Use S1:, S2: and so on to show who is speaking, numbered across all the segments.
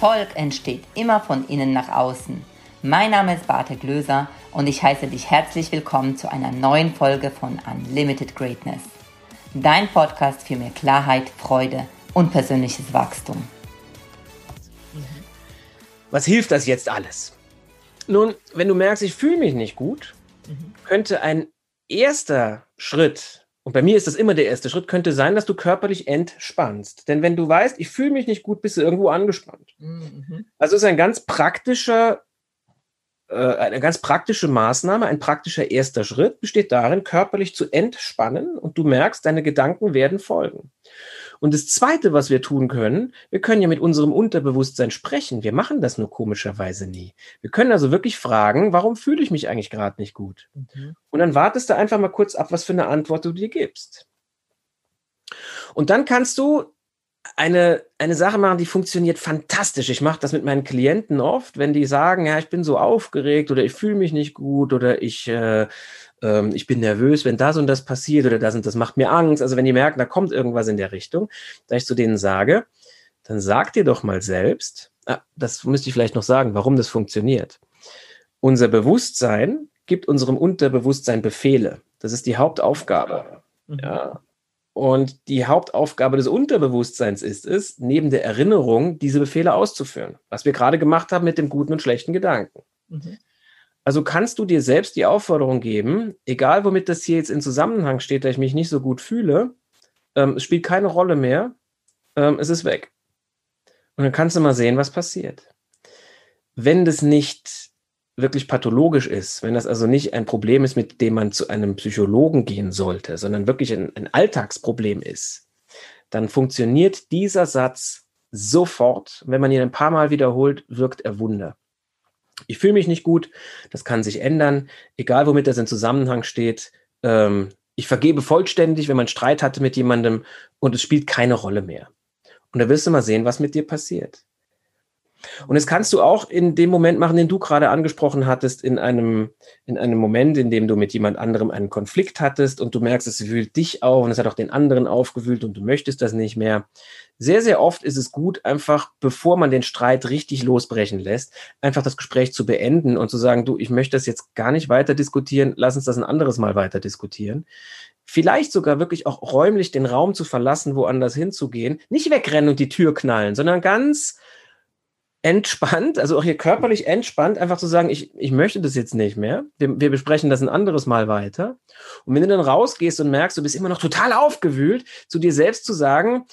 S1: Erfolg entsteht immer von innen nach außen. Mein Name ist Barte Glöser und ich heiße dich herzlich willkommen zu einer neuen Folge von Unlimited Greatness. Dein Podcast für mehr Klarheit, Freude und persönliches Wachstum.
S2: Was hilft das jetzt alles? Nun, wenn du merkst, ich fühle mich nicht gut, könnte ein erster Schritt und bei mir ist das immer der erste Schritt, könnte sein, dass du körperlich entspannst. Denn wenn du weißt, ich fühle mich nicht gut, bist du irgendwo angespannt. Mhm. Also ist ein ganz praktischer, äh, eine ganz praktische Maßnahme, ein praktischer erster Schritt besteht darin, körperlich zu entspannen und du merkst, deine Gedanken werden folgen. Und das Zweite, was wir tun können, wir können ja mit unserem Unterbewusstsein sprechen. Wir machen das nur komischerweise nie. Wir können also wirklich fragen, warum fühle ich mich eigentlich gerade nicht gut? Mhm. Und dann wartest du einfach mal kurz ab, was für eine Antwort du dir gibst. Und dann kannst du eine, eine Sache machen, die funktioniert fantastisch. Ich mache das mit meinen Klienten oft, wenn die sagen, ja, ich bin so aufgeregt oder ich fühle mich nicht gut oder ich äh, ähm, ich bin nervös, wenn das und das passiert oder das und das macht mir Angst. Also wenn die merken, da kommt irgendwas in der Richtung, da ich zu denen sage, dann sag dir doch mal selbst, ah, das müsste ich vielleicht noch sagen, warum das funktioniert. Unser Bewusstsein gibt unserem Unterbewusstsein Befehle. Das ist die Hauptaufgabe. Mhm. Ja. Und die Hauptaufgabe des Unterbewusstseins ist es, neben der Erinnerung diese Befehle auszuführen, was wir gerade gemacht haben mit dem guten und schlechten Gedanken. Mhm. Also kannst du dir selbst die Aufforderung geben, egal womit das hier jetzt in Zusammenhang steht, da ich mich nicht so gut fühle, ähm, es spielt keine Rolle mehr, ähm, es ist weg. Und dann kannst du mal sehen, was passiert. Wenn das nicht wirklich pathologisch ist, wenn das also nicht ein Problem ist, mit dem man zu einem Psychologen gehen sollte, sondern wirklich ein, ein Alltagsproblem ist, dann funktioniert dieser Satz sofort. Wenn man ihn ein paar Mal wiederholt, wirkt er Wunder. Ich fühle mich nicht gut, das kann sich ändern, egal womit das in Zusammenhang steht. Ähm, ich vergebe vollständig, wenn man Streit hatte mit jemandem und es spielt keine Rolle mehr. Und da wirst du mal sehen, was mit dir passiert. Und das kannst du auch in dem Moment machen, den du gerade angesprochen hattest, in einem, in einem Moment, in dem du mit jemand anderem einen Konflikt hattest und du merkst, es wühlt dich auf und es hat auch den anderen aufgewühlt und du möchtest das nicht mehr. Sehr, sehr oft ist es gut, einfach, bevor man den Streit richtig losbrechen lässt, einfach das Gespräch zu beenden und zu sagen, du, ich möchte das jetzt gar nicht weiter diskutieren, lass uns das ein anderes Mal weiter diskutieren. Vielleicht sogar wirklich auch räumlich den Raum zu verlassen, woanders hinzugehen. Nicht wegrennen und die Tür knallen, sondern ganz entspannt, also auch hier körperlich entspannt, einfach zu sagen, ich, ich möchte das jetzt nicht mehr. Wir, wir besprechen das ein anderes Mal weiter. Und wenn du dann rausgehst und merkst, du bist immer noch total aufgewühlt, zu dir selbst zu sagen,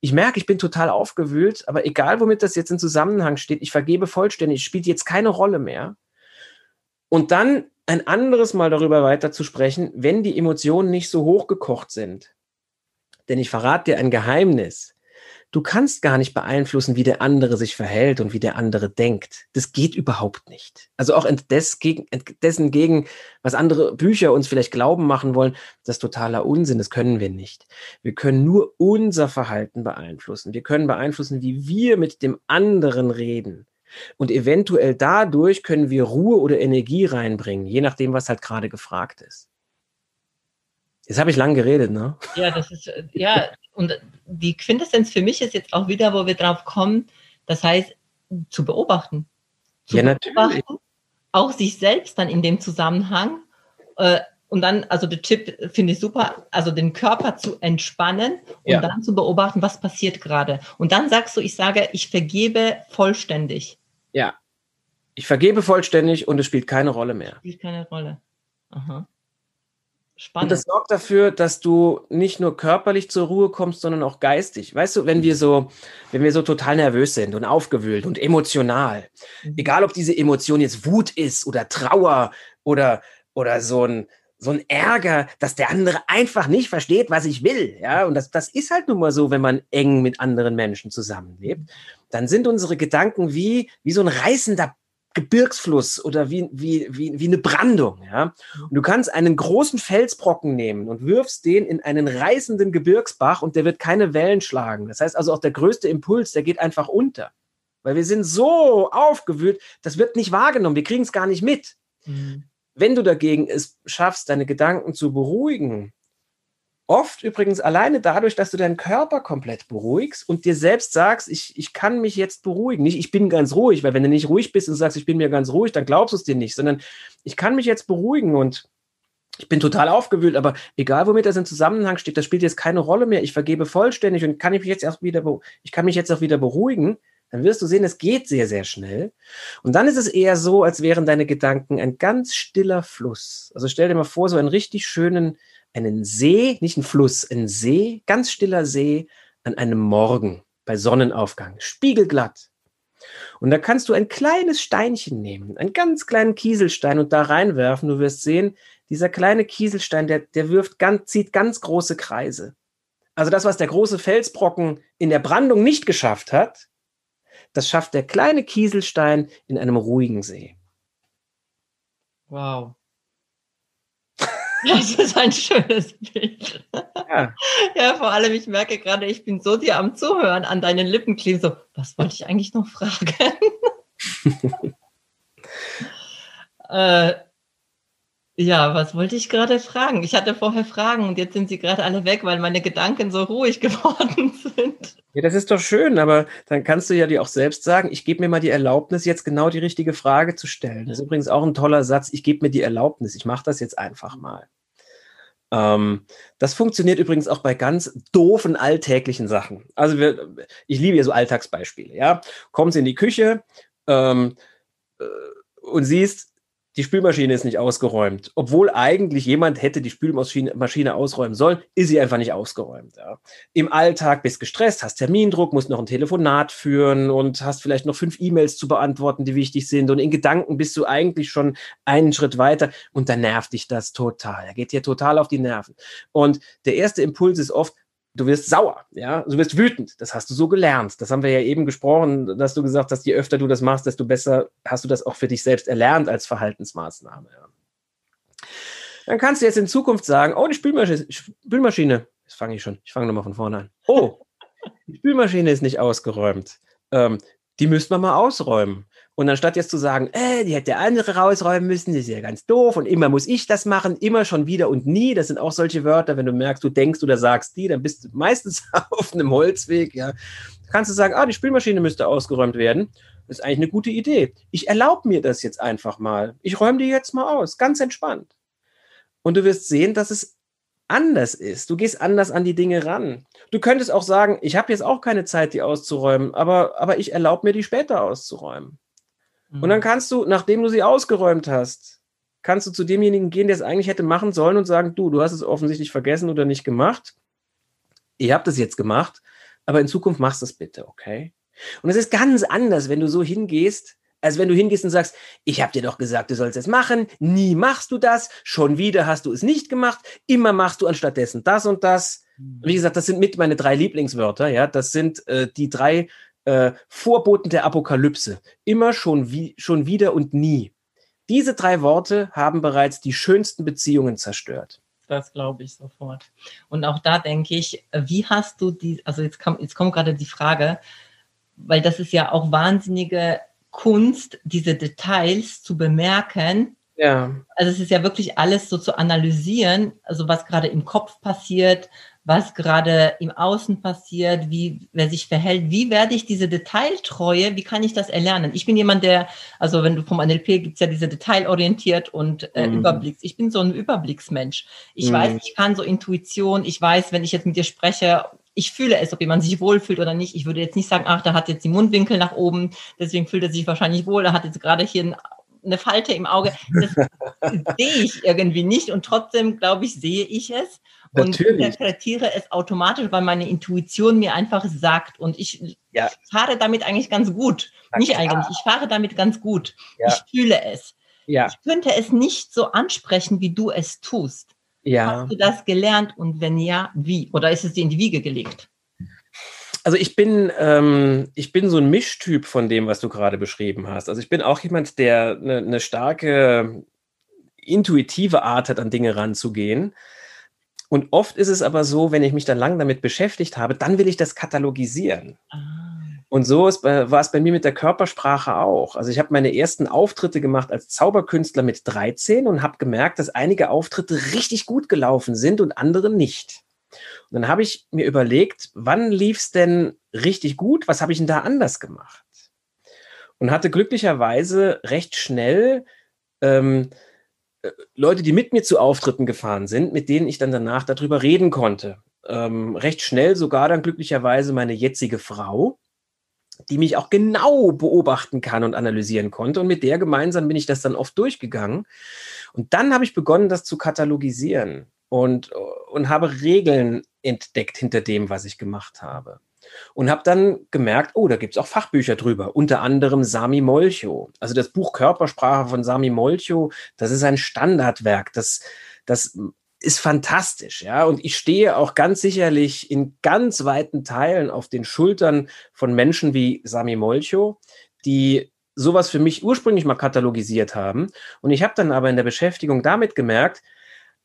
S2: ich merke, ich bin total aufgewühlt, aber egal, womit das jetzt in Zusammenhang steht, ich vergebe vollständig, spielt jetzt keine Rolle mehr. Und dann ein anderes Mal darüber weiter zu sprechen, wenn die Emotionen nicht so hochgekocht sind. Denn ich verrate dir ein Geheimnis. Du kannst gar nicht beeinflussen, wie der andere sich verhält und wie der andere denkt. Das geht überhaupt nicht. Also auch dessen gegen, was andere Bücher uns vielleicht glauben machen wollen, das ist totaler Unsinn. Das können wir nicht. Wir können nur unser Verhalten beeinflussen. Wir können beeinflussen, wie wir mit dem anderen reden. Und eventuell dadurch können wir Ruhe oder Energie reinbringen, je nachdem, was halt gerade gefragt ist. Jetzt habe ich lang geredet, ne?
S1: Ja, das ist, ja, und die Quintessenz für mich ist jetzt auch wieder, wo wir drauf kommen, das heißt, zu beobachten. Zu
S2: ja, natürlich.
S1: auch sich selbst dann in dem Zusammenhang. Äh, und dann, also der Tipp finde ich super, also den Körper zu entspannen und ja. dann zu beobachten, was passiert gerade. Und dann sagst du, ich sage, ich vergebe vollständig.
S2: Ja. Ich vergebe vollständig und es spielt keine Rolle mehr.
S1: Spielt keine Rolle. Aha.
S2: Spannend. Und das sorgt dafür, dass du nicht nur körperlich zur Ruhe kommst, sondern auch geistig. Weißt du, wenn wir so, wenn wir so total nervös sind und aufgewühlt und emotional, mhm. egal ob diese Emotion jetzt Wut ist oder Trauer oder, oder so ein, so ein Ärger, dass der andere einfach nicht versteht, was ich will. Ja, und das, das ist halt nun mal so, wenn man eng mit anderen Menschen zusammenlebt. Dann sind unsere Gedanken wie, wie so ein reißender Gebirgsfluss oder wie, wie, wie, wie eine Brandung. Ja? Und du kannst einen großen Felsbrocken nehmen und wirfst den in einen reißenden Gebirgsbach und der wird keine Wellen schlagen. Das heißt also auch der größte Impuls, der geht einfach unter. Weil wir sind so aufgewühlt, das wird nicht wahrgenommen, wir kriegen es gar nicht mit. Mhm. Wenn du dagegen es schaffst, deine Gedanken zu beruhigen Oft übrigens alleine dadurch, dass du deinen Körper komplett beruhigst und dir selbst sagst, ich, ich kann mich jetzt beruhigen. Nicht, ich bin ganz ruhig, weil wenn du nicht ruhig bist und sagst, ich bin mir ganz ruhig, dann glaubst du es dir nicht, sondern ich kann mich jetzt beruhigen und ich bin total aufgewühlt, aber egal womit das in Zusammenhang steht, das spielt jetzt keine Rolle mehr. Ich vergebe vollständig und kann ich mich jetzt auch wieder, ich kann mich jetzt auch wieder beruhigen. Dann wirst du sehen, es geht sehr, sehr schnell. Und dann ist es eher so, als wären deine Gedanken ein ganz stiller Fluss. Also stell dir mal vor, so einen richtig schönen, einen See, nicht ein Fluss, ein See, ganz stiller See an einem Morgen bei Sonnenaufgang, spiegelglatt. Und da kannst du ein kleines Steinchen nehmen, einen ganz kleinen Kieselstein und da reinwerfen. Du wirst sehen, dieser kleine Kieselstein, der, der wirft ganz, zieht ganz große Kreise. Also das, was der große Felsbrocken in der Brandung nicht geschafft hat, das schafft der kleine Kieselstein in einem ruhigen See.
S1: Wow. Das ist ein schönes Bild. Ja. ja, vor allem, ich merke gerade, ich bin so dir am Zuhören, an deinen Lippen kleben, so, was wollte ich eigentlich noch fragen? äh, ja, was wollte ich gerade fragen? Ich hatte vorher Fragen und jetzt sind sie gerade alle weg, weil meine Gedanken so ruhig geworden sind.
S2: Ja, das ist doch schön, aber dann kannst du ja dir auch selbst sagen, ich gebe mir mal die Erlaubnis, jetzt genau die richtige Frage zu stellen. Das ist übrigens auch ein toller Satz, ich gebe mir die Erlaubnis, ich mache das jetzt einfach mal. Ähm, das funktioniert übrigens auch bei ganz doofen alltäglichen Sachen. Also wir, ich liebe ja so Alltagsbeispiele. Ja, kommst in die Küche ähm, äh, und siehst, die Spülmaschine ist nicht ausgeräumt. Obwohl eigentlich jemand hätte die Spülmaschine ausräumen sollen, ist sie einfach nicht ausgeräumt. Ja. Im Alltag bist gestresst, hast Termindruck, musst noch ein Telefonat führen und hast vielleicht noch fünf E-Mails zu beantworten, die wichtig sind. Und in Gedanken bist du eigentlich schon einen Schritt weiter und dann nervt dich das total. Er geht dir total auf die Nerven. Und der erste Impuls ist oft, du wirst sauer, ja, du wirst wütend. Das hast du so gelernt. Das haben wir ja eben gesprochen, dass du gesagt hast, je öfter du das machst, desto besser hast du das auch für dich selbst erlernt als Verhaltensmaßnahme. Ja. Dann kannst du jetzt in Zukunft sagen, oh, die Spülmaschine, Spülmaschine, jetzt fange ich schon, ich fange nochmal von vorne an. Oh, die Spülmaschine ist nicht ausgeräumt. Ähm, die müsste man mal ausräumen. Und anstatt jetzt zu sagen, äh, die hätte der andere rausräumen müssen, das ist ja ganz doof und immer muss ich das machen, immer schon wieder und nie, das sind auch solche Wörter, wenn du merkst, du denkst oder sagst die, dann bist du meistens auf einem Holzweg, ja. Kannst du sagen, ah, die Spülmaschine müsste ausgeräumt werden. Das ist eigentlich eine gute Idee. Ich erlaube mir das jetzt einfach mal. Ich räume die jetzt mal aus, ganz entspannt. Und du wirst sehen, dass es anders ist. Du gehst anders an die Dinge ran. Du könntest auch sagen, ich habe jetzt auch keine Zeit, die auszuräumen, aber, aber ich erlaube mir, die später auszuräumen. Und dann mhm. kannst du, nachdem du sie ausgeräumt hast, kannst du zu demjenigen gehen, der es eigentlich hätte machen sollen und sagen, du, du hast es offensichtlich vergessen oder nicht gemacht. Ihr habt es jetzt gemacht, aber in Zukunft machst du es bitte, okay? Und es ist ganz anders, wenn du so hingehst, als wenn du hingehst und sagst, ich habe dir doch gesagt, du sollst es machen, nie machst du das, schon wieder hast du es nicht gemacht, immer machst du anstattdessen das und das. Mhm. Wie gesagt, das sind mit meine drei Lieblingswörter, ja, das sind äh, die drei äh, Vorboten der Apokalypse. Immer schon, wie, schon wieder und nie. Diese drei Worte haben bereits die schönsten Beziehungen zerstört.
S1: Das glaube ich sofort. Und auch da denke ich, wie hast du die, also jetzt, kam, jetzt kommt gerade die Frage, weil das ist ja auch wahnsinnige Kunst, diese Details zu bemerken. Ja. Also es ist ja wirklich alles so zu analysieren, also was gerade im Kopf passiert, was gerade im Außen passiert, wie wer sich verhält, wie werde ich diese Detailtreue, wie kann ich das erlernen? Ich bin jemand, der, also wenn du vom NLP gibt's ja diese detailorientiert und äh, mhm. Überblicks. Ich bin so ein Überblicksmensch. Ich mhm. weiß, ich kann so Intuition, ich weiß, wenn ich jetzt mit dir spreche, ich fühle es, ob jemand sich wohlfühlt oder nicht. Ich würde jetzt nicht sagen, ach, da hat jetzt die Mundwinkel nach oben, deswegen fühlt er sich wahrscheinlich wohl, da hat jetzt gerade hier ein eine Falte im Auge. Das sehe ich irgendwie nicht und trotzdem, glaube ich, sehe ich es. Natürlich. Und interpretiere es automatisch, weil meine Intuition mir einfach sagt. Und ich ja. fahre damit eigentlich ganz gut. Nicht eigentlich, ich fahre damit ganz gut. Ja. Ich fühle es. Ja. Ich könnte es nicht so ansprechen, wie du es tust. Ja. Hast du das gelernt und wenn ja, wie? Oder ist es dir in die Wiege gelegt?
S2: Also ich bin, ähm, ich bin so ein Mischtyp von dem, was du gerade beschrieben hast. Also ich bin auch jemand, der eine, eine starke intuitive Art hat, an Dinge ranzugehen. Und oft ist es aber so, wenn ich mich dann lang damit beschäftigt habe, dann will ich das katalogisieren. Ah. Und so ist, war es bei mir mit der Körpersprache auch. Also ich habe meine ersten Auftritte gemacht als Zauberkünstler mit 13 und habe gemerkt, dass einige Auftritte richtig gut gelaufen sind und andere nicht. Und dann habe ich mir überlegt, wann lief es denn richtig gut? Was habe ich denn da anders gemacht? Und hatte glücklicherweise recht schnell ähm, äh, Leute, die mit mir zu Auftritten gefahren sind, mit denen ich dann danach darüber reden konnte. Ähm, recht schnell sogar dann glücklicherweise meine jetzige Frau, die mich auch genau beobachten kann und analysieren konnte. Und mit der gemeinsam bin ich das dann oft durchgegangen. Und dann habe ich begonnen, das zu katalogisieren und, und habe Regeln entdeckt hinter dem, was ich gemacht habe. Und habe dann gemerkt, oh, da gibt es auch Fachbücher drüber, unter anderem Sami Molcho. Also das Buch Körpersprache von Sami Molcho, das ist ein Standardwerk, das, das ist fantastisch, ja. Und ich stehe auch ganz sicherlich in ganz weiten Teilen auf den Schultern von Menschen wie Sami Molcho, die sowas für mich ursprünglich mal katalogisiert haben. Und ich habe dann aber in der Beschäftigung damit gemerkt,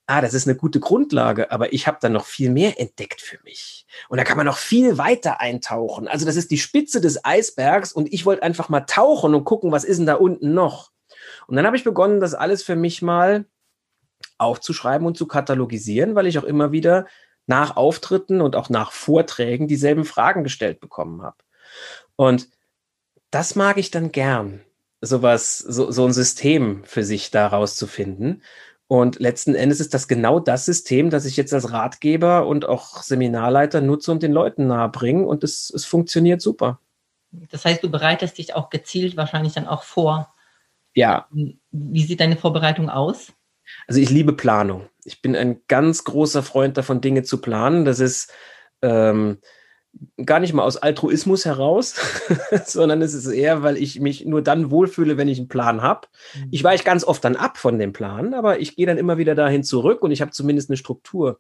S2: ah, das ist eine gute Grundlage, aber ich habe dann noch viel mehr entdeckt für mich. Und da kann man noch viel weiter eintauchen. Also das ist die Spitze des Eisbergs und ich wollte einfach mal tauchen und gucken, was ist denn da unten noch. Und dann habe ich begonnen, das alles für mich mal aufzuschreiben und zu katalogisieren, weil ich auch immer wieder nach Auftritten und auch nach Vorträgen dieselben Fragen gestellt bekommen habe. Und das mag ich dann gern, sowas, so, so ein System für sich daraus zu finden. Und letzten Endes ist das genau das System, das ich jetzt als Ratgeber und auch Seminarleiter nutze und den Leuten nahebringe. Und es, es funktioniert super.
S1: Das heißt, du bereitest dich auch gezielt wahrscheinlich dann auch vor.
S2: Ja.
S1: Wie sieht deine Vorbereitung aus?
S2: Also ich liebe Planung. Ich bin ein ganz großer Freund davon, Dinge zu planen. Das ist ähm, gar nicht mal aus Altruismus heraus, sondern es ist eher, weil ich mich nur dann wohlfühle, wenn ich einen Plan habe. Mhm. Ich weiche ganz oft dann ab von dem Plan, aber ich gehe dann immer wieder dahin zurück und ich habe zumindest eine Struktur.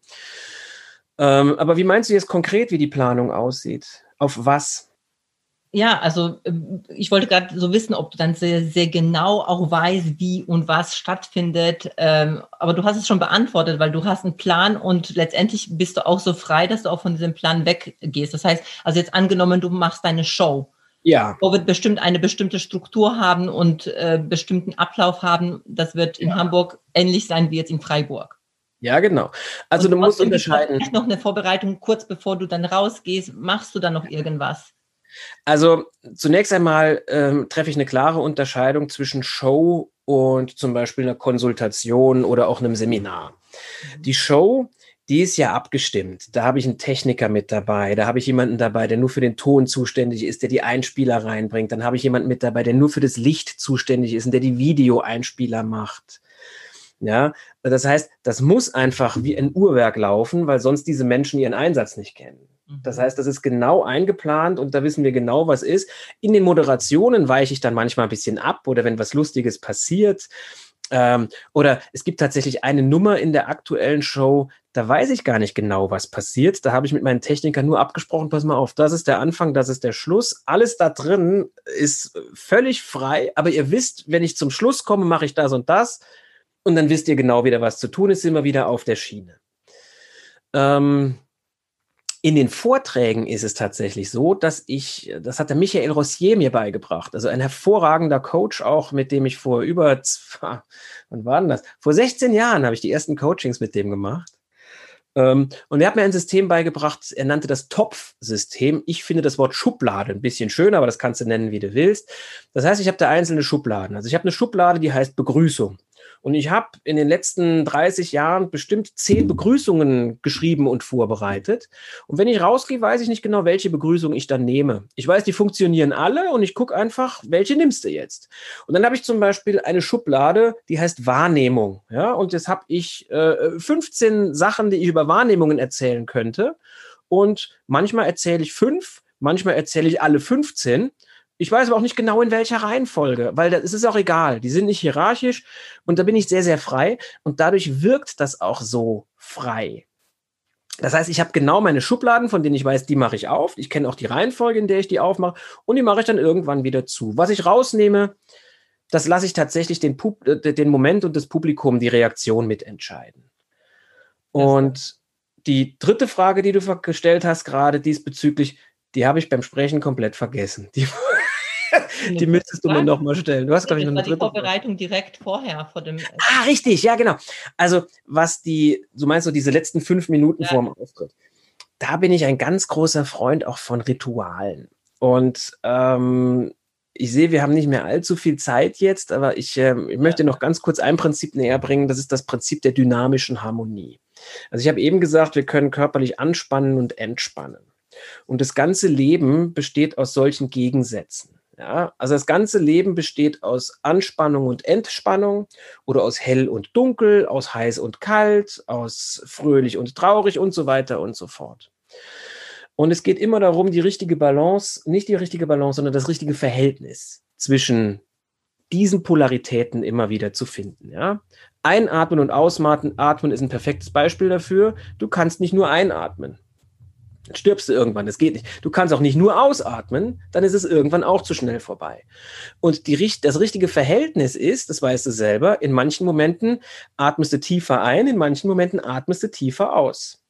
S2: Ähm, aber wie meinst du jetzt konkret, wie die Planung aussieht? Auf was?
S1: Ja, also ähm, ich wollte gerade so wissen, ob du dann sehr, sehr genau auch weißt, wie und was stattfindet. Ähm, aber du hast es schon beantwortet, weil du hast einen Plan und letztendlich bist du auch so frei, dass du auch von diesem Plan weggehst. Das heißt, also jetzt angenommen, du machst deine Show.
S2: Ja.
S1: Wo wird bestimmt eine bestimmte Struktur haben und äh, bestimmten Ablauf haben. Das wird in ja. Hamburg ähnlich sein wie jetzt in Freiburg.
S2: Ja, genau. Also du musst unterscheiden.
S1: Noch eine Vorbereitung kurz bevor du dann rausgehst. Machst du dann noch irgendwas?
S2: Also zunächst einmal ähm, treffe ich eine klare Unterscheidung zwischen Show und zum Beispiel einer Konsultation oder auch einem Seminar. Mhm. Die Show, die ist ja abgestimmt. Da habe ich einen Techniker mit dabei, da habe ich jemanden dabei, der nur für den Ton zuständig ist, der die Einspieler reinbringt. Dann habe ich jemanden mit dabei, der nur für das Licht zuständig ist und der die Videoeinspieler macht. Ja, das heißt, das muss einfach wie ein Uhrwerk laufen, weil sonst diese Menschen ihren Einsatz nicht kennen. Das mhm. heißt, das ist genau eingeplant und da wissen wir genau, was ist. In den Moderationen weiche ich dann manchmal ein bisschen ab oder wenn was Lustiges passiert. Ähm, oder es gibt tatsächlich eine Nummer in der aktuellen Show, da weiß ich gar nicht genau, was passiert. Da habe ich mit meinen Technikern nur abgesprochen, pass mal auf, das ist der Anfang, das ist der Schluss. Alles da drin ist völlig frei, aber ihr wisst, wenn ich zum Schluss komme, mache ich das und das. Und dann wisst ihr genau wieder, was zu tun ist, wir wieder auf der Schiene. Ähm, in den Vorträgen ist es tatsächlich so, dass ich, das hat der Michael Rossier mir beigebracht, also ein hervorragender Coach auch, mit dem ich vor über, wann war denn das? Vor 16 Jahren habe ich die ersten Coachings mit dem gemacht. Ähm, und er hat mir ein System beigebracht, er nannte das Topf-System. Ich finde das Wort Schublade ein bisschen schöner, aber das kannst du nennen, wie du willst. Das heißt, ich habe da einzelne Schubladen. Also ich habe eine Schublade, die heißt Begrüßung. Und ich habe in den letzten 30 Jahren bestimmt zehn Begrüßungen geschrieben und vorbereitet. Und wenn ich rausgehe, weiß ich nicht genau, welche Begrüßung ich dann nehme. Ich weiß, die funktionieren alle und ich gucke einfach, welche nimmst du jetzt. Und dann habe ich zum Beispiel eine Schublade, die heißt Wahrnehmung. Ja, und jetzt habe ich äh, 15 Sachen, die ich über Wahrnehmungen erzählen könnte. Und manchmal erzähle ich fünf, manchmal erzähle ich alle 15. Ich weiß aber auch nicht genau in welcher Reihenfolge, weil das ist auch egal. Die sind nicht hierarchisch und da bin ich sehr, sehr frei und dadurch wirkt das auch so frei. Das heißt, ich habe genau meine Schubladen, von denen ich weiß, die mache ich auf. Ich kenne auch die Reihenfolge, in der ich die aufmache und die mache ich dann irgendwann wieder zu. Was ich rausnehme, das lasse ich tatsächlich den, Pub äh, den Moment und das Publikum die Reaktion mitentscheiden. Und die dritte Frage, die du gestellt hast, gerade diesbezüglich, die habe ich beim Sprechen komplett vergessen. Die die müsstest du mir nochmal stellen. Du hast, glaube ich, noch eine
S1: dritte. Die Vorbereitung direkt vorher vor dem.
S2: Ah, richtig, ja, genau. Also, was die, du meinst so diese letzten fünf Minuten ja. vor dem Auftritt. Da bin ich ein ganz großer Freund auch von Ritualen. Und ähm, ich sehe, wir haben nicht mehr allzu viel Zeit jetzt, aber ich, äh, ich möchte noch ganz kurz ein Prinzip näher bringen. Das ist das Prinzip der dynamischen Harmonie. Also ich habe eben gesagt, wir können körperlich anspannen und entspannen. Und das ganze Leben besteht aus solchen Gegensätzen. Ja, also das ganze Leben besteht aus Anspannung und Entspannung oder aus hell und dunkel, aus heiß und kalt, aus fröhlich und traurig und so weiter und so fort. Und es geht immer darum, die richtige Balance, nicht die richtige Balance, sondern das richtige Verhältnis zwischen diesen Polaritäten immer wieder zu finden. Ja? Einatmen und ausatmen atmen ist ein perfektes Beispiel dafür. Du kannst nicht nur einatmen. Dann stirbst du irgendwann, das geht nicht. Du kannst auch nicht nur ausatmen, dann ist es irgendwann auch zu schnell vorbei. Und die, das richtige Verhältnis ist, das weißt du selber, in manchen Momenten atmest du tiefer ein, in manchen Momenten atmest du tiefer aus.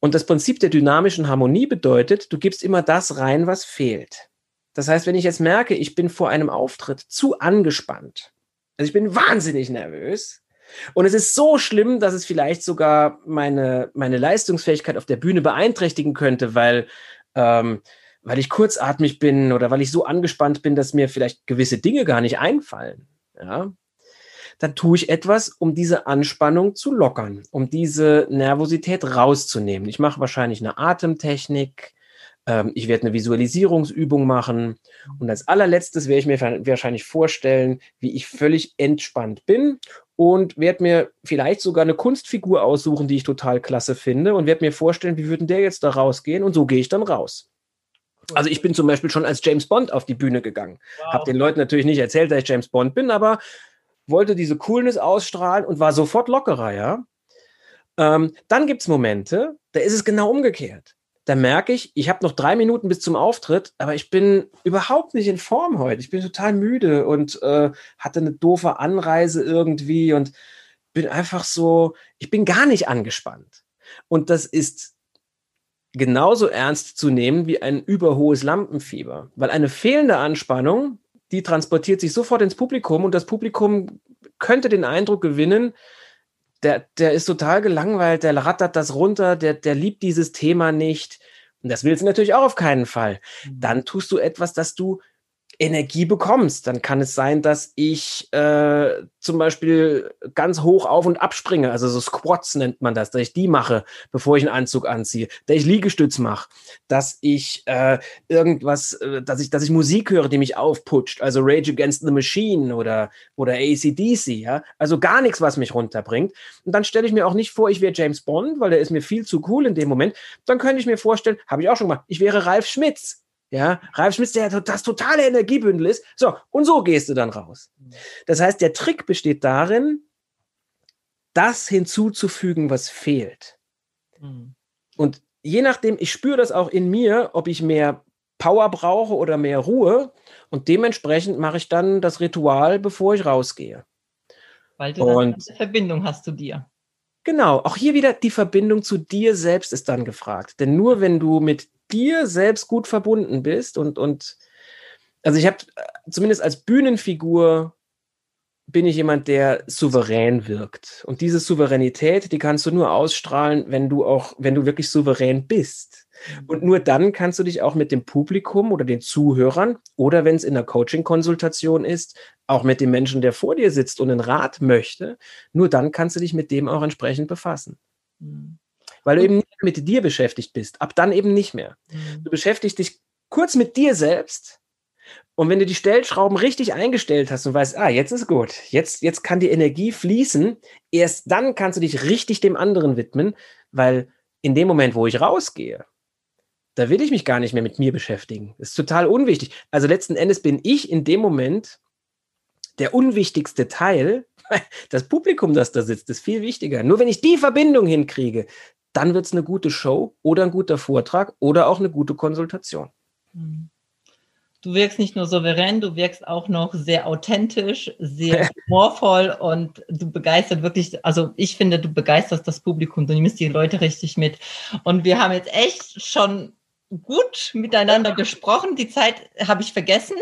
S2: Und das Prinzip der dynamischen Harmonie bedeutet, du gibst immer das rein, was fehlt. Das heißt, wenn ich jetzt merke, ich bin vor einem Auftritt zu angespannt, also ich bin wahnsinnig nervös, und es ist so schlimm, dass es vielleicht sogar meine, meine Leistungsfähigkeit auf der Bühne beeinträchtigen könnte, weil, ähm, weil ich kurzatmig bin oder weil ich so angespannt bin, dass mir vielleicht gewisse Dinge gar nicht einfallen. Ja, dann tue ich etwas, um diese Anspannung zu lockern, um diese Nervosität rauszunehmen. Ich mache wahrscheinlich eine Atemtechnik, ähm, ich werde eine Visualisierungsübung machen und als allerletztes werde ich mir wahrscheinlich vorstellen, wie ich völlig entspannt bin und werde mir vielleicht sogar eine Kunstfigur aussuchen, die ich total klasse finde und werde mir vorstellen, wie würden der jetzt da rausgehen und so gehe ich dann raus. Also ich bin zum Beispiel schon als James Bond auf die Bühne gegangen. Wow. Habe den Leuten natürlich nicht erzählt, dass ich James Bond bin, aber wollte diese Coolness ausstrahlen und war sofort lockerer, ja. Ähm, dann gibt es Momente, da ist es genau umgekehrt. Da merke ich, ich habe noch drei Minuten bis zum Auftritt, aber ich bin überhaupt nicht in Form heute. Ich bin total müde und äh, hatte eine doofe Anreise irgendwie und bin einfach so, ich bin gar nicht angespannt. Und das ist genauso ernst zu nehmen wie ein überhohes Lampenfieber, weil eine fehlende Anspannung die transportiert sich sofort ins Publikum und das Publikum könnte den Eindruck gewinnen, der, der ist total gelangweilt, der rattert das runter, der, der liebt dieses Thema nicht. Und das willst du natürlich auch auf keinen Fall. Mhm. Dann tust du etwas, das du Energie bekommst. Dann kann es sein, dass ich äh, zum Beispiel ganz hoch auf und abspringe, also so Squats nennt man das, dass ich die mache, bevor ich einen Anzug anziehe, dass ich Liegestütz mache, dass ich äh, irgendwas, äh, dass ich, dass ich Musik höre, die mich aufputscht, also Rage Against the Machine oder oder ACDC, ja, also gar nichts, was mich runterbringt. Und dann stelle ich mir auch nicht vor, ich wäre James Bond, weil der ist mir viel zu cool in dem Moment. Dann könnte ich mir vorstellen, habe ich auch schon mal, ich wäre Ralf Schmitz ja, Ralf Schmitz, der das totale Energiebündel ist. So, und so gehst du dann raus. Das heißt, der Trick besteht darin, das hinzuzufügen, was fehlt. Mhm. Und je nachdem, ich spüre das auch in mir, ob ich mehr Power brauche oder mehr Ruhe. Und dementsprechend mache ich dann das Ritual, bevor ich rausgehe.
S1: Weil du und, eine Verbindung hast zu dir.
S2: Genau, auch hier wieder die Verbindung zu dir selbst ist dann gefragt. Denn nur wenn du mit dir selbst gut verbunden bist und, und also ich habe äh, zumindest als Bühnenfigur bin ich jemand, der souverän wirkt. Und diese Souveränität, die kannst du nur ausstrahlen, wenn du auch, wenn du wirklich souverän bist. Und nur dann kannst du dich auch mit dem Publikum oder den Zuhörern oder wenn es in der Coaching-Konsultation ist, auch mit dem Menschen, der vor dir sitzt und einen Rat möchte, nur dann kannst du dich mit dem auch entsprechend befassen. Mhm weil du eben nicht mit dir beschäftigt bist. Ab dann eben nicht mehr. Mhm. Du beschäftigst dich kurz mit dir selbst. Und wenn du die Stellschrauben richtig eingestellt hast und weißt, ah, jetzt ist gut, jetzt, jetzt kann die Energie fließen, erst dann kannst du dich richtig dem anderen widmen, weil in dem Moment, wo ich rausgehe, da will ich mich gar nicht mehr mit mir beschäftigen. Das ist total unwichtig. Also letzten Endes bin ich in dem Moment der unwichtigste Teil. Das Publikum, das da sitzt, ist viel wichtiger. Nur wenn ich die Verbindung hinkriege, dann wird es eine gute Show oder ein guter Vortrag oder auch eine gute Konsultation.
S1: Mhm. Du wirkst nicht nur souverän, du wirkst auch noch sehr authentisch, sehr humorvoll und du begeistert wirklich, also ich finde, du begeisterst das Publikum, du nimmst die Leute richtig mit. Und wir haben jetzt echt schon gut miteinander gesprochen. Die Zeit habe ich vergessen.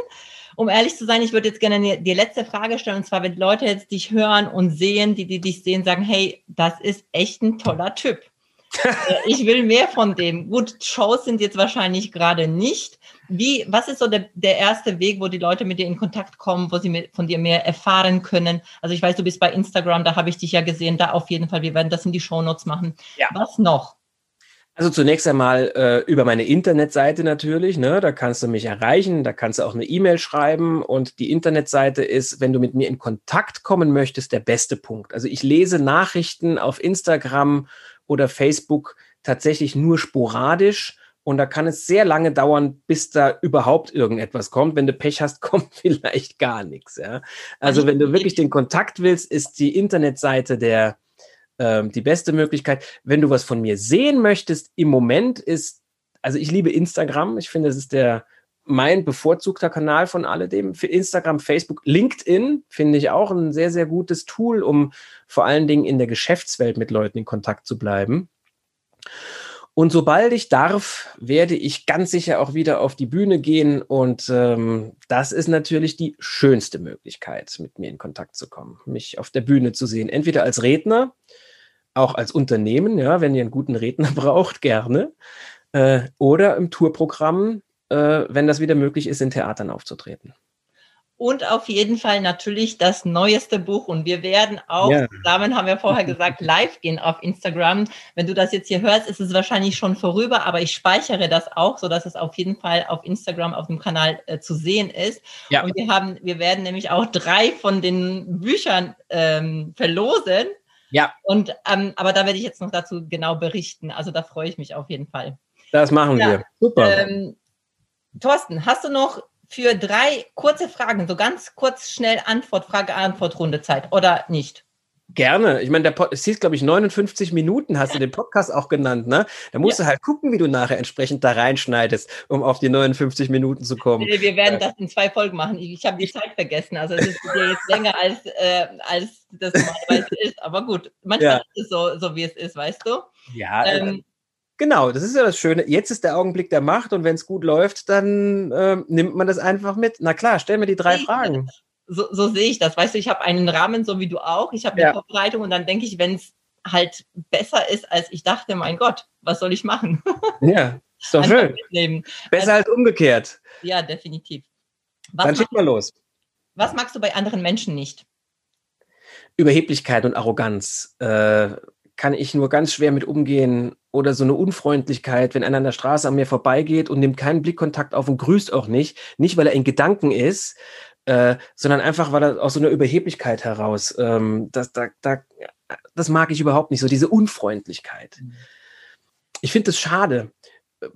S1: Um ehrlich zu sein, ich würde jetzt gerne die letzte Frage stellen. Und zwar, wenn Leute jetzt dich hören und sehen, die, die dich sehen, sagen, hey, das ist echt ein toller Typ. Äh, ich will mehr von dem. Gut, Shows sind jetzt wahrscheinlich gerade nicht. Wie, was ist so der, der erste Weg, wo die Leute mit dir in Kontakt kommen, wo sie mit, von dir mehr erfahren können? Also ich weiß, du bist bei Instagram, da habe ich dich ja gesehen, da auf jeden Fall. Wir werden das in die Shownotes machen. Ja. Was noch?
S2: Also zunächst einmal äh, über meine Internetseite natürlich, ne? da kannst du mich erreichen, da kannst du auch eine E-Mail schreiben und die Internetseite ist, wenn du mit mir in Kontakt kommen möchtest, der beste Punkt. Also ich lese Nachrichten auf Instagram oder Facebook tatsächlich nur sporadisch und da kann es sehr lange dauern, bis da überhaupt irgendetwas kommt. Wenn du Pech hast, kommt vielleicht gar nichts. Ja? Also wenn du wirklich den Kontakt willst, ist die Internetseite der ähm, die beste Möglichkeit. Wenn du was von mir sehen möchtest, im Moment ist, also ich liebe Instagram. Ich finde, es ist der mein bevorzugter Kanal von alledem. Für Instagram, Facebook, LinkedIn finde ich auch ein sehr, sehr gutes Tool, um vor allen Dingen in der Geschäftswelt mit Leuten in Kontakt zu bleiben. Und sobald ich darf, werde ich ganz sicher auch wieder auf die Bühne gehen. Und ähm, das ist natürlich die schönste Möglichkeit, mit mir in Kontakt zu kommen, mich auf der Bühne zu sehen. Entweder als Redner, auch als Unternehmen, ja, wenn ihr einen guten Redner braucht, gerne. Äh, oder im Tourprogramm, äh, wenn das wieder möglich ist, in Theatern aufzutreten
S1: und auf jeden Fall natürlich das neueste Buch. Und wir werden auch ja. zusammen, haben wir vorher gesagt, live gehen auf Instagram. Wenn du das jetzt hier hörst, ist es wahrscheinlich schon vorüber, aber ich speichere das auch, so dass es auf jeden Fall auf Instagram auf dem Kanal äh, zu sehen ist. Ja. Und wir haben, wir werden nämlich auch drei von den Büchern ähm, verlosen. Ja. Und ähm, aber da werde ich jetzt noch dazu genau berichten. Also da freue ich mich auf jeden Fall.
S2: Das machen ja. wir. Super. Ähm,
S1: Thorsten, hast du noch für drei kurze Fragen, so ganz kurz, schnell Antwort, Frage-Antwort-Runde Zeit oder nicht?
S2: Gerne. Ich meine, der Pod, es hieß, glaube ich, 59 Minuten hast du den Podcast auch genannt, ne? Da musst ja. du halt gucken, wie du nachher entsprechend da reinschneidest, um auf die 59 Minuten zu kommen.
S1: Wir werden das in zwei Folgen machen. Ich, habe die Zeit vergessen. Also es ist jetzt länger als, äh, als das normalerweise ist. Aber gut, manchmal ja. ist es so, so, wie es ist, weißt du?
S2: Ja, ähm, Genau, das ist ja das Schöne. Jetzt ist der Augenblick der Macht und wenn es gut läuft, dann äh, nimmt man das einfach mit. Na klar, stell mir die drei Fragen.
S1: So, so sehe ich das. Weißt du, ich habe einen Rahmen, so wie du auch. Ich habe eine ja. Vorbereitung und dann denke ich, wenn es halt besser ist, als ich dachte, mein Gott, was soll ich machen?
S2: Ja, ist doch schön. Besser also, als umgekehrt.
S1: Ja, definitiv.
S2: Was dann schick mal los.
S1: Was magst du bei anderen Menschen nicht?
S2: Überheblichkeit und Arroganz. Äh, kann ich nur ganz schwer mit umgehen oder so eine Unfreundlichkeit, wenn einer an der Straße an mir vorbeigeht und nimmt keinen Blickkontakt auf und grüßt auch nicht, nicht weil er in Gedanken ist, äh, sondern einfach weil er aus so einer Überheblichkeit heraus, ähm, das, da, da, das mag ich überhaupt nicht, so diese Unfreundlichkeit. Mhm. Ich finde es schade.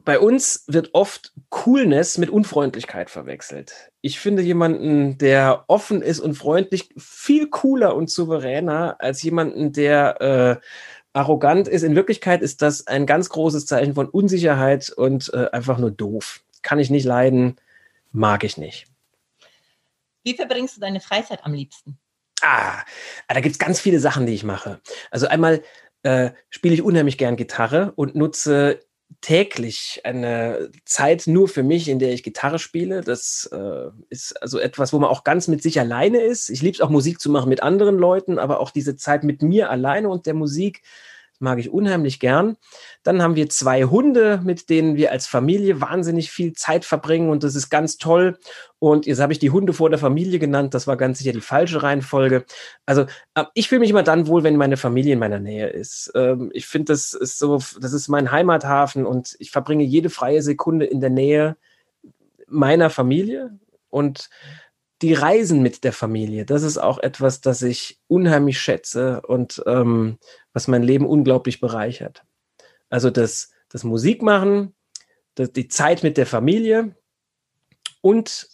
S2: Bei uns wird oft Coolness mit Unfreundlichkeit verwechselt. Ich finde jemanden, der offen ist und freundlich, viel cooler und souveräner als jemanden, der äh, arrogant ist. In Wirklichkeit ist das ein ganz großes Zeichen von Unsicherheit und äh, einfach nur doof. Kann ich nicht leiden, mag ich nicht.
S1: Wie verbringst du deine Freizeit am liebsten?
S2: Ah, da gibt es ganz viele Sachen, die ich mache. Also einmal äh, spiele ich unheimlich gern Gitarre und nutze täglich eine Zeit nur für mich, in der ich Gitarre spiele. Das äh, ist also etwas, wo man auch ganz mit sich alleine ist. Ich liebe es auch Musik zu machen mit anderen Leuten, aber auch diese Zeit mit mir alleine und der Musik mag ich unheimlich gern. Dann haben wir zwei Hunde, mit denen wir als Familie wahnsinnig viel Zeit verbringen und das ist ganz toll. Und jetzt habe ich die Hunde vor der Familie genannt. Das war ganz sicher die falsche Reihenfolge. Also äh, ich fühle mich immer dann wohl, wenn meine Familie in meiner Nähe ist. Ähm, ich finde, das ist so, das ist mein Heimathafen und ich verbringe jede freie Sekunde in der Nähe meiner Familie und die Reisen mit der Familie, das ist auch etwas, das ich unheimlich schätze und ähm, was mein Leben unglaublich bereichert. Also das, das Musikmachen, das, die Zeit mit der Familie und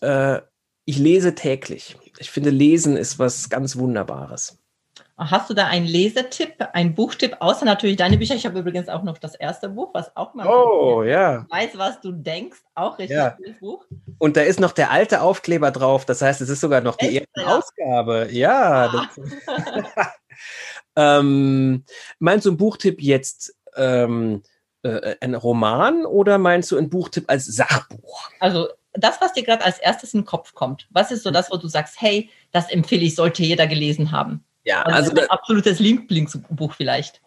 S2: äh, ich lese täglich. Ich finde, Lesen ist was ganz Wunderbares.
S1: Hast du da einen Lesetipp, einen Buchtipp, außer natürlich deine Bücher? Ich habe übrigens auch noch das erste Buch, was auch mal
S2: oh, ja.
S1: weiß, was du denkst. Auch richtig ja. cooles
S2: Buch. Und da ist noch der alte Aufkleber drauf. Das heißt, es ist sogar noch die erste Ausgabe. Ja. Ah. ähm, meinst du ein Buchtipp jetzt? Ähm, äh, ein Roman oder meinst du ein Buchtipp als Sachbuch?
S1: Also das, was dir gerade als erstes in den Kopf kommt, was ist so das, wo du sagst, hey, das empfehle ich, sollte jeder gelesen haben?
S2: Ja, also,
S1: also ein absolutes Lieblingsbuch vielleicht.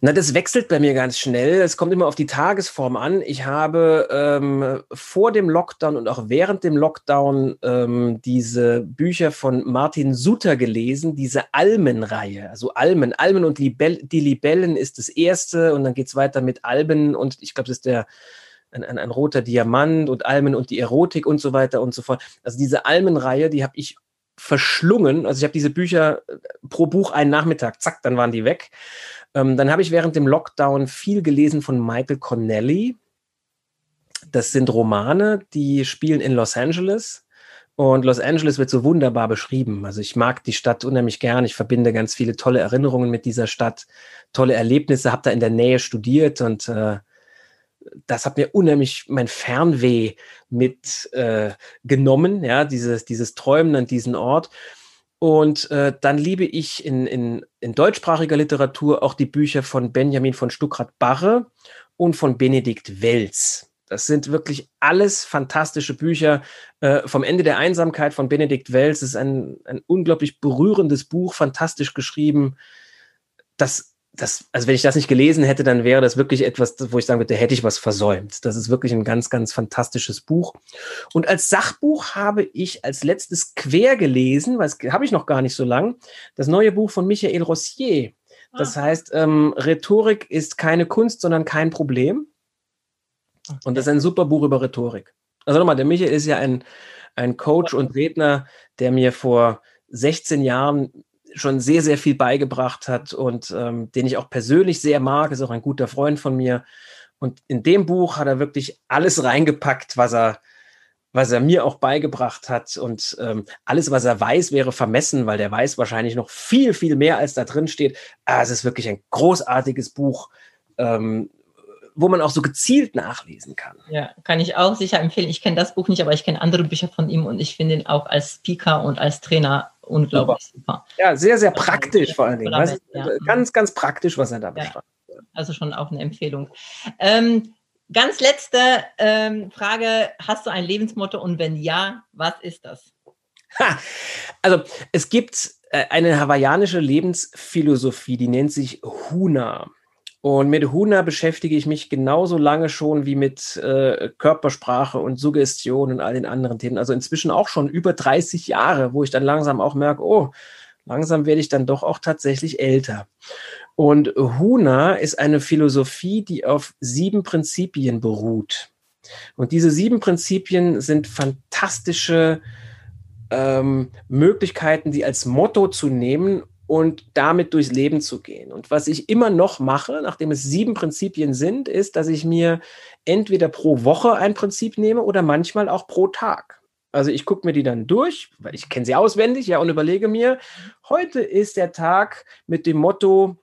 S2: Na, das wechselt bei mir ganz schnell. Es kommt immer auf die Tagesform an. Ich habe ähm, vor dem Lockdown und auch während dem Lockdown ähm, diese Bücher von Martin Suter gelesen, diese Almenreihe. Also Almen, Almen und Libell die Libellen ist das erste und dann geht es weiter mit Alben und ich glaube, das ist der ein, ein, ein, roter Diamant und Almen und die Erotik und so weiter und so fort. Also diese Almenreihe, die habe ich verschlungen. Also ich habe diese Bücher äh, pro Buch einen Nachmittag, zack, dann waren die weg. Ähm, dann habe ich während dem Lockdown viel gelesen von Michael Connelly. Das sind Romane, die spielen in Los Angeles. Und Los Angeles wird so wunderbar beschrieben. Also ich mag die Stadt unheimlich gern. Ich verbinde ganz viele tolle Erinnerungen mit dieser Stadt, tolle Erlebnisse, habe da in der Nähe studiert und äh, das hat mir unheimlich mein Fernweh mit äh, ja, dieses, dieses Träumen an diesen Ort. Und äh, dann liebe ich in, in, in deutschsprachiger Literatur auch die Bücher von Benjamin von Stuckrad-Barre und von Benedikt Welz. Das sind wirklich alles fantastische Bücher. Äh, vom Ende der Einsamkeit von Benedikt Welz ist ein, ein unglaublich berührendes Buch, fantastisch geschrieben. Das das, also wenn ich das nicht gelesen hätte, dann wäre das wirklich etwas, wo ich sagen würde, hätte ich was versäumt. Das ist wirklich ein ganz, ganz fantastisches Buch. Und als Sachbuch habe ich als letztes quer gelesen, weil es habe ich noch gar nicht so lang, das neue Buch von Michael Rossier. Das ah. heißt, ähm, Rhetorik ist keine Kunst, sondern kein Problem. Okay. Und das ist ein super Buch über Rhetorik. Also nochmal, der Michael ist ja ein, ein Coach und Redner, der mir vor 16 Jahren schon sehr, sehr viel beigebracht hat und ähm, den ich auch persönlich sehr mag, ist auch ein guter Freund von mir. Und in dem Buch hat er wirklich alles reingepackt, was er, was er mir auch beigebracht hat. Und ähm, alles, was er weiß, wäre vermessen, weil der weiß wahrscheinlich noch viel, viel mehr, als da drin steht. Ah, es ist wirklich ein großartiges Buch, ähm, wo man auch so gezielt nachlesen kann.
S1: Ja, kann ich auch sicher empfehlen. Ich kenne das Buch nicht, aber ich kenne andere Bücher von ihm und ich finde ihn auch als Speaker und als Trainer unglaublich super.
S2: super. Ja, sehr, sehr praktisch vor allen Dingen. Weißt, ja. Ganz, ganz praktisch, was er da beschreibt.
S1: Ja. Also schon auch eine Empfehlung. Ähm, ganz letzte ähm, Frage: Hast du ein Lebensmotto und wenn ja, was ist das?
S2: Ha, also es gibt äh, eine hawaiianische Lebensphilosophie, die nennt sich Huna. Und mit Huna beschäftige ich mich genauso lange schon wie mit äh, Körpersprache und Suggestion und all den anderen Themen. Also inzwischen auch schon über 30 Jahre, wo ich dann langsam auch merke, oh, langsam werde ich dann doch auch tatsächlich älter. Und Huna ist eine Philosophie, die auf sieben Prinzipien beruht. Und diese sieben Prinzipien sind fantastische ähm, Möglichkeiten, die als Motto zu nehmen und damit durchs Leben zu gehen. Und was ich immer noch mache, nachdem es sieben Prinzipien sind, ist, dass ich mir entweder pro Woche ein Prinzip nehme oder manchmal auch pro Tag. Also ich gucke mir die dann durch, weil ich kenne sie auswendig, ja, und überlege mir, heute ist der Tag mit dem Motto,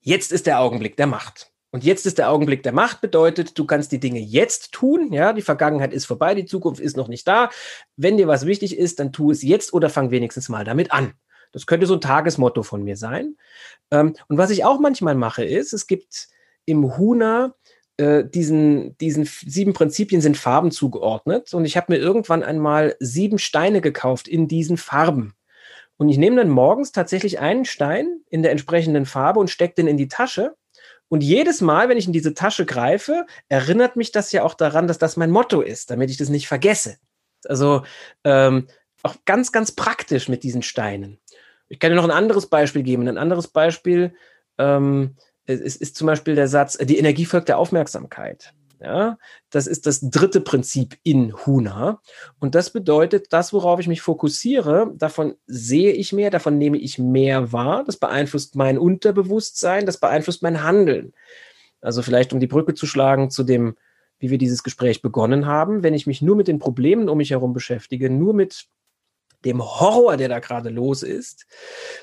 S2: jetzt ist der Augenblick der Macht. Und jetzt ist der Augenblick der Macht bedeutet, du kannst die Dinge jetzt tun. Ja, die Vergangenheit ist vorbei, die Zukunft ist noch nicht da. Wenn dir was wichtig ist, dann tu es jetzt oder fang wenigstens mal damit an. Das könnte so ein Tagesmotto von mir sein. Ähm, und was ich auch manchmal mache, ist, es gibt im Huna äh, diesen, diesen sieben Prinzipien sind Farben zugeordnet. Und ich habe mir irgendwann einmal sieben Steine gekauft in diesen Farben. Und ich nehme dann morgens tatsächlich einen Stein in der entsprechenden Farbe und stecke den in die Tasche. Und jedes Mal, wenn ich in diese Tasche greife, erinnert mich das ja auch daran, dass das mein Motto ist, damit ich das nicht vergesse. Also ähm, auch ganz, ganz praktisch mit diesen Steinen. Ich kann dir noch ein anderes Beispiel geben. Ein anderes Beispiel ähm, ist, ist zum Beispiel der Satz, die Energie folgt der Aufmerksamkeit. Ja, das ist das dritte Prinzip in Huna. Und das bedeutet, das, worauf ich mich fokussiere, davon sehe ich mehr, davon nehme ich mehr wahr. Das beeinflusst mein Unterbewusstsein, das beeinflusst mein Handeln. Also vielleicht, um die Brücke zu schlagen zu dem, wie wir dieses Gespräch begonnen haben, wenn ich mich nur mit den Problemen um mich herum beschäftige, nur mit dem Horror, der da gerade los ist,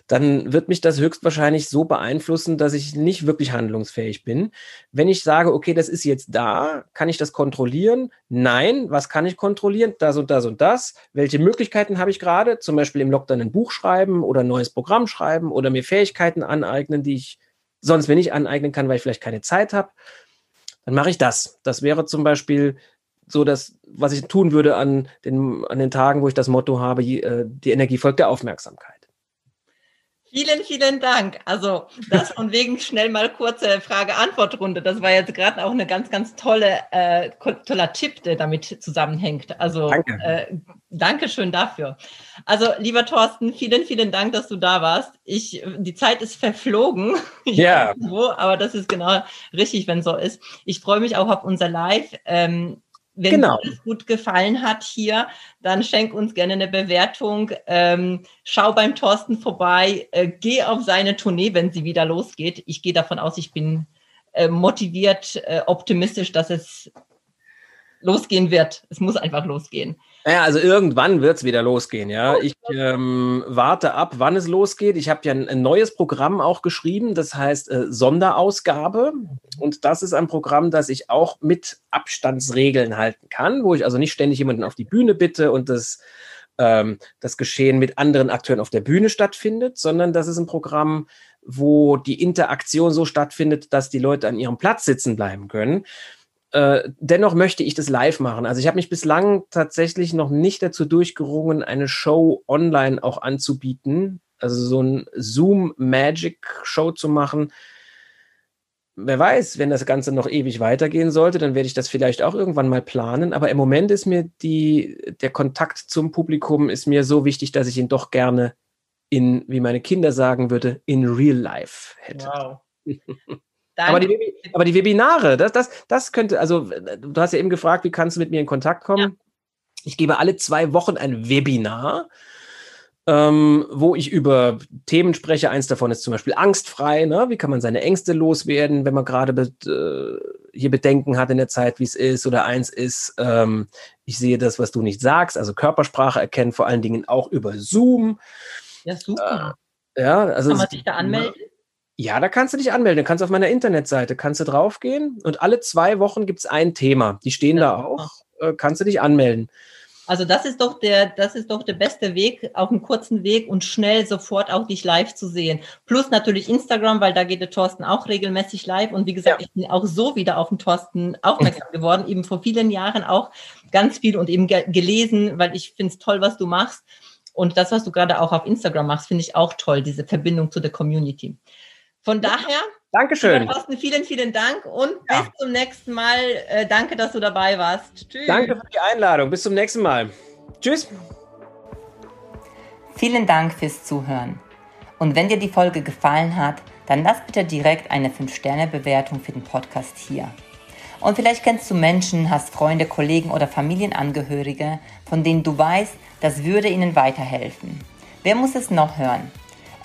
S2: dann wird mich das höchstwahrscheinlich so beeinflussen, dass ich nicht wirklich handlungsfähig bin. Wenn ich sage, okay, das ist jetzt da, kann ich das kontrollieren? Nein, was kann ich kontrollieren? Das und das und das. Welche Möglichkeiten habe ich gerade? Zum Beispiel im Lockdown ein Buch schreiben oder ein neues Programm schreiben oder mir Fähigkeiten aneignen, die ich sonst mir nicht aneignen kann, weil ich vielleicht keine Zeit habe. dann mache ich das. Das wäre zum Beispiel so das, was ich tun würde an den, an den Tagen, wo ich das Motto habe, äh, die Energie folgt der Aufmerksamkeit.
S1: Vielen, vielen Dank. Also das von wegen schnell mal kurze Frage-Antwort-Runde. Das war jetzt gerade auch eine ganz, ganz tolle, äh, toller Tipp, der damit zusammenhängt. Also danke. Äh, danke schön dafür. Also lieber Thorsten, vielen, vielen Dank, dass du da warst. Ich, die Zeit ist verflogen.
S2: Ja.
S1: Wo, aber das ist genau richtig, wenn so ist. Ich freue mich auch auf unser Live. Ähm, wenn genau. es gut gefallen hat hier, dann schenk uns gerne eine Bewertung. Ähm, schau beim Thorsten vorbei. Äh, geh auf seine Tournee, wenn sie wieder losgeht. Ich gehe davon aus, ich bin äh, motiviert, äh, optimistisch, dass es losgehen wird. Es muss einfach losgehen.
S2: Ja, also irgendwann wird es wieder losgehen, ja. Ich ähm, warte ab, wann es losgeht. Ich habe ja ein, ein, neues Programm auch geschrieben, das heißt äh, Sonderausgabe. Und das ist ein Programm, das ich auch mit Abstandsregeln halten kann, wo ich also nicht ständig jemanden auf die Bühne bitte und das, ähm, das Geschehen mit anderen Akteuren auf der Bühne stattfindet, sondern das ist ein Programm, wo die Interaktion so stattfindet, dass die Leute an ihrem Platz sitzen bleiben können. Äh, dennoch möchte ich das live machen. Also ich habe mich bislang tatsächlich noch nicht dazu durchgerungen, eine Show online auch anzubieten. Also so ein Zoom Magic Show zu machen. Wer weiß, wenn das Ganze noch ewig weitergehen sollte, dann werde ich das vielleicht auch irgendwann mal planen. Aber im Moment ist mir die, der Kontakt zum Publikum ist mir so wichtig, dass ich ihn doch gerne in, wie meine Kinder sagen würde, in real life hätte. Wow. Aber die, aber die, Webinare, das, das, das könnte, also du hast ja eben gefragt, wie kannst du mit mir in Kontakt kommen? Ja. Ich gebe alle zwei Wochen ein Webinar, ähm, wo ich über Themen spreche. Eins davon ist zum Beispiel angstfrei. Ne? Wie kann man seine Ängste loswerden, wenn man gerade be äh, hier Bedenken hat in der Zeit, wie es ist? Oder eins ist, ähm, ich sehe das, was du nicht sagst, also Körpersprache erkennen, vor allen Dingen auch über Zoom.
S1: Ja, super.
S2: Äh, ja, also
S1: kann man sich da anmelden?
S2: Ja, da kannst du dich anmelden. Du kannst auf meiner Internetseite, kannst du draufgehen und alle zwei Wochen gibt es ein Thema. Die stehen ja. da auch. Äh, kannst du dich anmelden.
S1: Also das ist doch der, das ist doch der beste Weg, auf einem kurzen Weg und schnell sofort auch dich live zu sehen. Plus natürlich Instagram, weil da geht der Thorsten auch regelmäßig live. Und wie gesagt, ja. ich bin auch so wieder auf den Thorsten aufmerksam geworden, eben vor vielen Jahren auch ganz viel und eben gelesen, weil ich finde es toll, was du machst. Und das, was du gerade auch auf Instagram machst, finde ich auch toll, diese Verbindung zu der Community. Von daher,
S2: Dankeschön.
S1: Thorsten, vielen, vielen Dank und ja. bis zum nächsten Mal. Äh, danke, dass du dabei warst.
S2: Tschüss. Danke für die Einladung. Bis zum nächsten Mal. Tschüss.
S1: Vielen Dank fürs Zuhören. Und wenn dir die Folge gefallen hat, dann lass bitte direkt eine 5-Sterne-Bewertung für den Podcast hier. Und vielleicht kennst du Menschen, hast Freunde, Kollegen oder Familienangehörige, von denen du weißt, das würde ihnen weiterhelfen. Wer muss es noch hören?